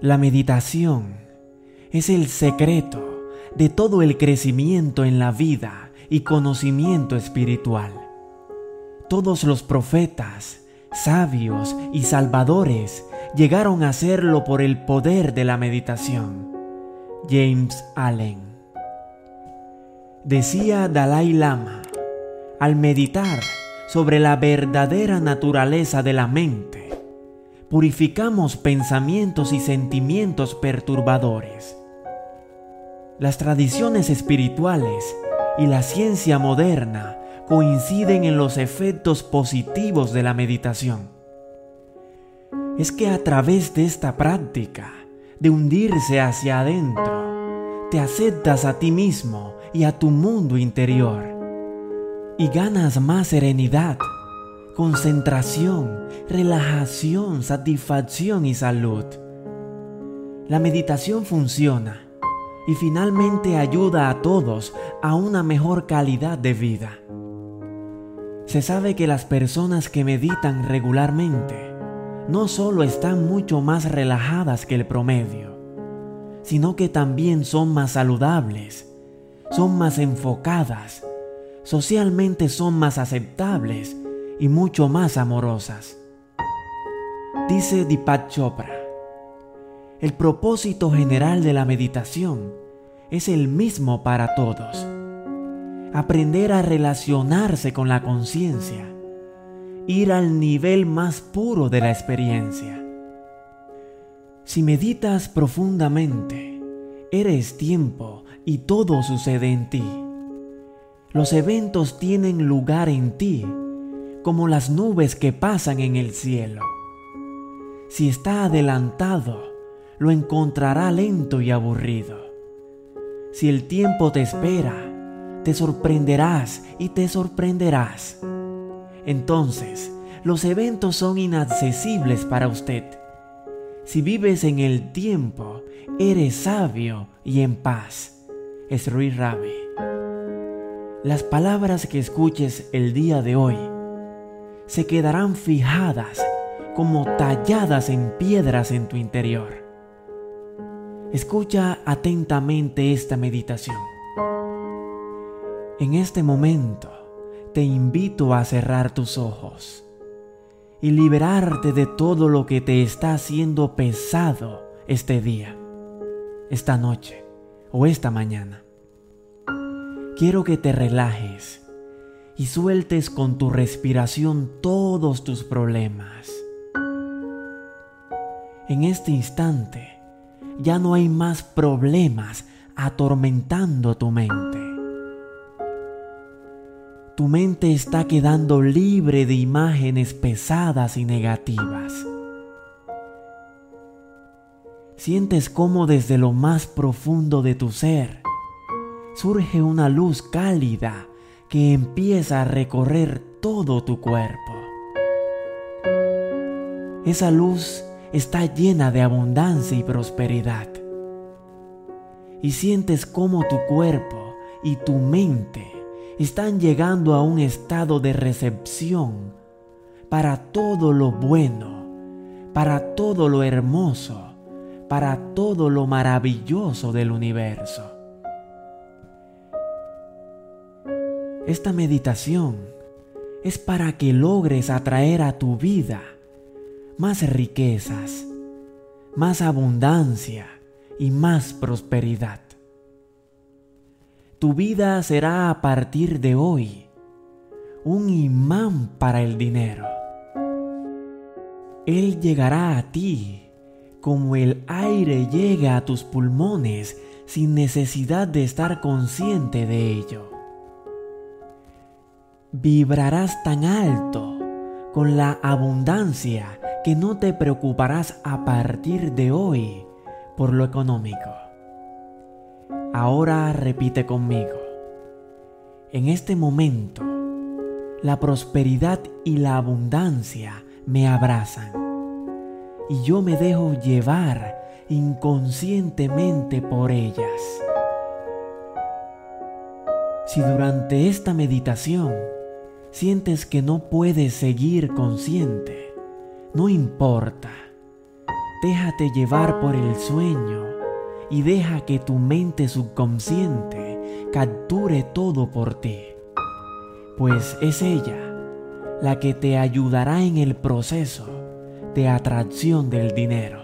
La meditación es el secreto de todo el crecimiento en la vida y conocimiento espiritual. Todos los profetas, sabios y salvadores llegaron a hacerlo por el poder de la meditación. James Allen Decía Dalai Lama, al meditar sobre la verdadera naturaleza de la mente, purificamos pensamientos y sentimientos perturbadores. Las tradiciones espirituales y la ciencia moderna coinciden en los efectos positivos de la meditación. Es que a través de esta práctica, de hundirse hacia adentro, te aceptas a ti mismo y a tu mundo interior y ganas más serenidad concentración, relajación, satisfacción y salud. La meditación funciona y finalmente ayuda a todos a una mejor calidad de vida. Se sabe que las personas que meditan regularmente no solo están mucho más relajadas que el promedio, sino que también son más saludables, son más enfocadas, socialmente son más aceptables y mucho más amorosas. Dice Deepak Chopra, el propósito general de la meditación es el mismo para todos. Aprender a relacionarse con la conciencia, ir al nivel más puro de la experiencia. Si meditas profundamente, eres tiempo y todo sucede en ti. Los eventos tienen lugar en ti como las nubes que pasan en el cielo. Si está adelantado, lo encontrará lento y aburrido. Si el tiempo te espera, te sorprenderás y te sorprenderás. Entonces, los eventos son inaccesibles para usted. Si vives en el tiempo, eres sabio y en paz. Es Ruiz Rabe. Las palabras que escuches el día de hoy se quedarán fijadas como talladas en piedras en tu interior. Escucha atentamente esta meditación. En este momento te invito a cerrar tus ojos y liberarte de todo lo que te está haciendo pesado este día, esta noche o esta mañana. Quiero que te relajes y sueltes con tu respiración todos tus problemas. En este instante ya no hay más problemas atormentando tu mente. Tu mente está quedando libre de imágenes pesadas y negativas. Sientes como desde lo más profundo de tu ser surge una luz cálida que empieza a recorrer todo tu cuerpo. Esa luz está llena de abundancia y prosperidad. Y sientes cómo tu cuerpo y tu mente están llegando a un estado de recepción para todo lo bueno, para todo lo hermoso, para todo lo maravilloso del universo. Esta meditación es para que logres atraer a tu vida más riquezas, más abundancia y más prosperidad. Tu vida será a partir de hoy un imán para el dinero. Él llegará a ti como el aire llega a tus pulmones sin necesidad de estar consciente de ello vibrarás tan alto con la abundancia que no te preocuparás a partir de hoy por lo económico. Ahora repite conmigo. En este momento, la prosperidad y la abundancia me abrazan y yo me dejo llevar inconscientemente por ellas. Si durante esta meditación sientes que no puedes seguir consciente, no importa. Déjate llevar por el sueño y deja que tu mente subconsciente capture todo por ti, pues es ella la que te ayudará en el proceso de atracción del dinero.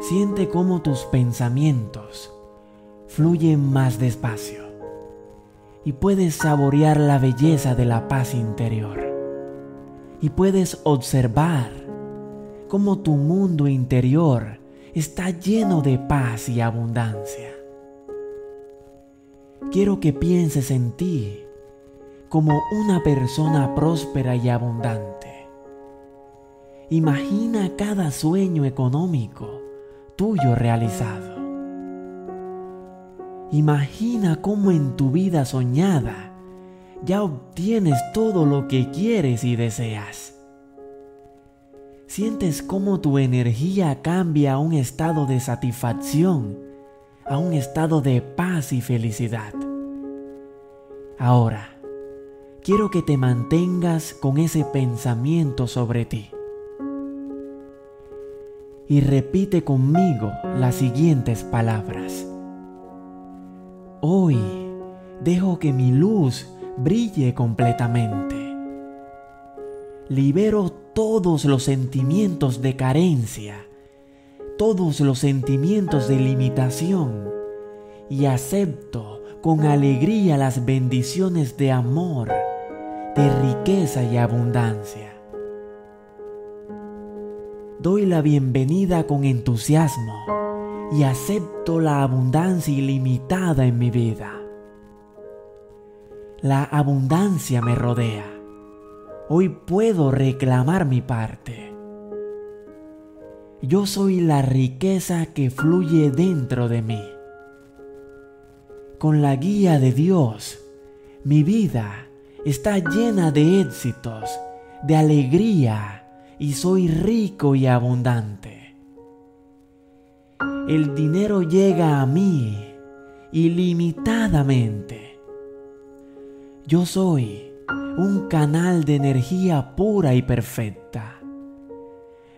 Siente cómo tus pensamientos fluyen más despacio y puedes saborear la belleza de la paz interior. Y puedes observar cómo tu mundo interior está lleno de paz y abundancia. Quiero que pienses en ti como una persona próspera y abundante. Imagina cada sueño económico tuyo realizado. Imagina cómo en tu vida soñada ya obtienes todo lo que quieres y deseas. Sientes cómo tu energía cambia a un estado de satisfacción, a un estado de paz y felicidad. Ahora, quiero que te mantengas con ese pensamiento sobre ti. Y repite conmigo las siguientes palabras. Hoy dejo que mi luz brille completamente. Libero todos los sentimientos de carencia, todos los sentimientos de limitación y acepto con alegría las bendiciones de amor de riqueza y abundancia. Doy la bienvenida con entusiasmo y acepto la abundancia ilimitada en mi vida. La abundancia me rodea. Hoy puedo reclamar mi parte. Yo soy la riqueza que fluye dentro de mí. Con la guía de Dios, mi vida está llena de éxitos, de alegría y soy rico y abundante. El dinero llega a mí ilimitadamente. Yo soy un canal de energía pura y perfecta.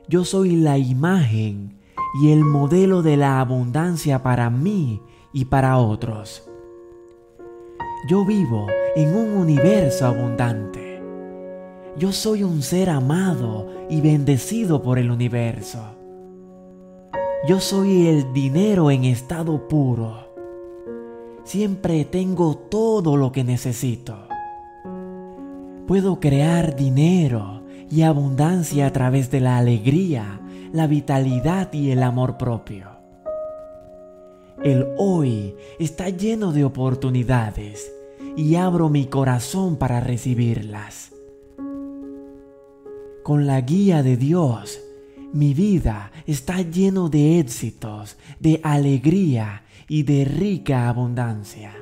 Yo soy la imagen y el modelo de la abundancia para mí y para otros. Yo vivo en un universo abundante. Yo soy un ser amado y bendecido por el universo. Yo soy el dinero en estado puro. Siempre tengo todo lo que necesito. Puedo crear dinero y abundancia a través de la alegría, la vitalidad y el amor propio. El hoy está lleno de oportunidades y abro mi corazón para recibirlas. Con la guía de Dios, mi vida está lleno de éxitos, de alegría y de rica abundancia.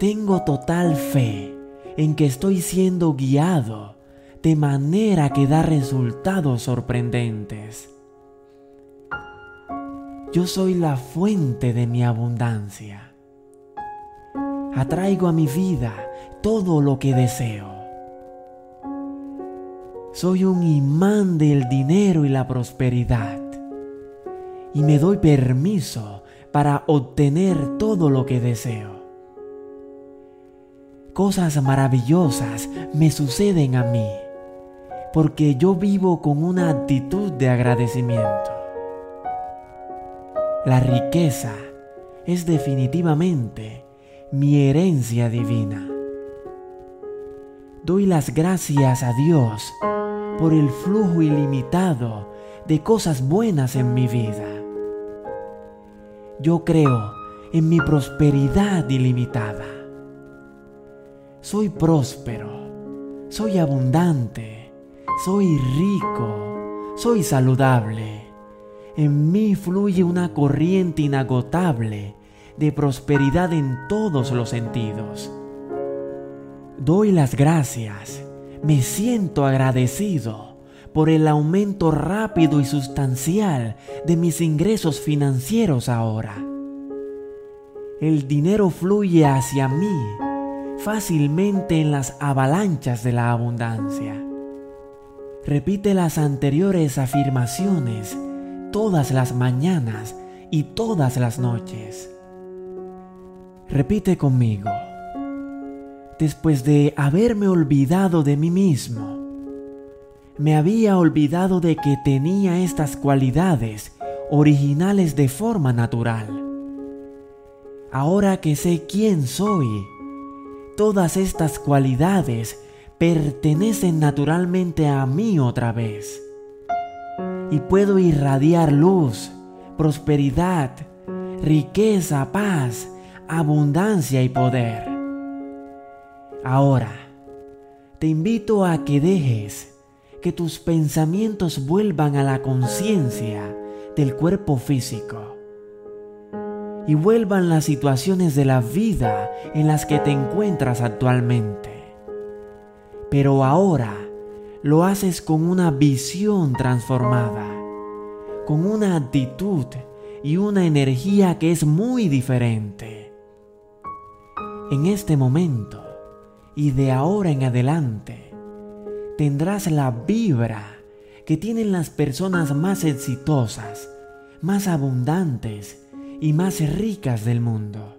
Tengo total fe en que estoy siendo guiado de manera que da resultados sorprendentes. Yo soy la fuente de mi abundancia atraigo a mi vida todo lo que deseo. Soy un imán del dinero y la prosperidad y me doy permiso para obtener todo lo que deseo. Cosas maravillosas me suceden a mí porque yo vivo con una actitud de agradecimiento. La riqueza es definitivamente mi herencia divina. Doy las gracias a Dios por el flujo ilimitado de cosas buenas en mi vida. Yo creo en mi prosperidad ilimitada. Soy próspero, soy abundante, soy rico, soy saludable. En mí fluye una corriente inagotable de prosperidad en todos los sentidos. Doy las gracias, me siento agradecido por el aumento rápido y sustancial de mis ingresos financieros ahora. El dinero fluye hacia mí fácilmente en las avalanchas de la abundancia. Repite las anteriores afirmaciones todas las mañanas y todas las noches. Repite conmigo. Después de haberme olvidado de mí mismo, me había olvidado de que tenía estas cualidades originales de forma natural. Ahora que sé quién soy, todas estas cualidades pertenecen naturalmente a mí otra vez. Y puedo irradiar luz, prosperidad, riqueza, paz, abundancia y poder. Ahora, te invito a que dejes que tus pensamientos vuelvan a la conciencia del cuerpo físico y vuelvan las situaciones de la vida en las que te encuentras actualmente. Pero ahora lo haces con una visión transformada, con una actitud y una energía que es muy diferente. En este momento y de ahora en adelante, tendrás la vibra que tienen las personas más exitosas, más abundantes y más ricas del mundo.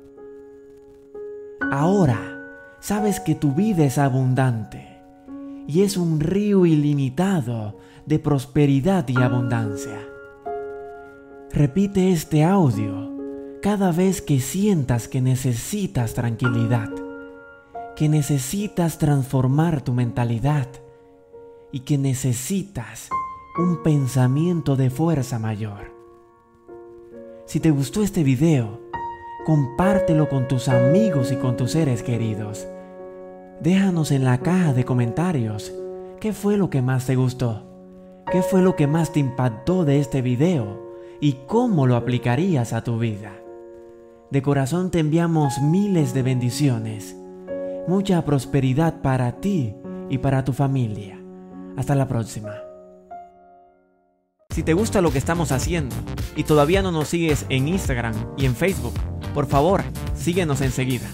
Ahora sabes que tu vida es abundante y es un río ilimitado de prosperidad y abundancia. Repite este audio cada vez que sientas que necesitas tranquilidad, que necesitas transformar tu mentalidad y que necesitas un pensamiento de fuerza mayor. Si te gustó este video, compártelo con tus amigos y con tus seres queridos. Déjanos en la caja de comentarios qué fue lo que más te gustó, qué fue lo que más te impactó de este video y cómo lo aplicarías a tu vida. De corazón te enviamos miles de bendiciones, mucha prosperidad para ti y para tu familia. Hasta la próxima. Si te gusta lo que estamos haciendo y todavía no nos sigues en Instagram y en Facebook, por favor, síguenos enseguida.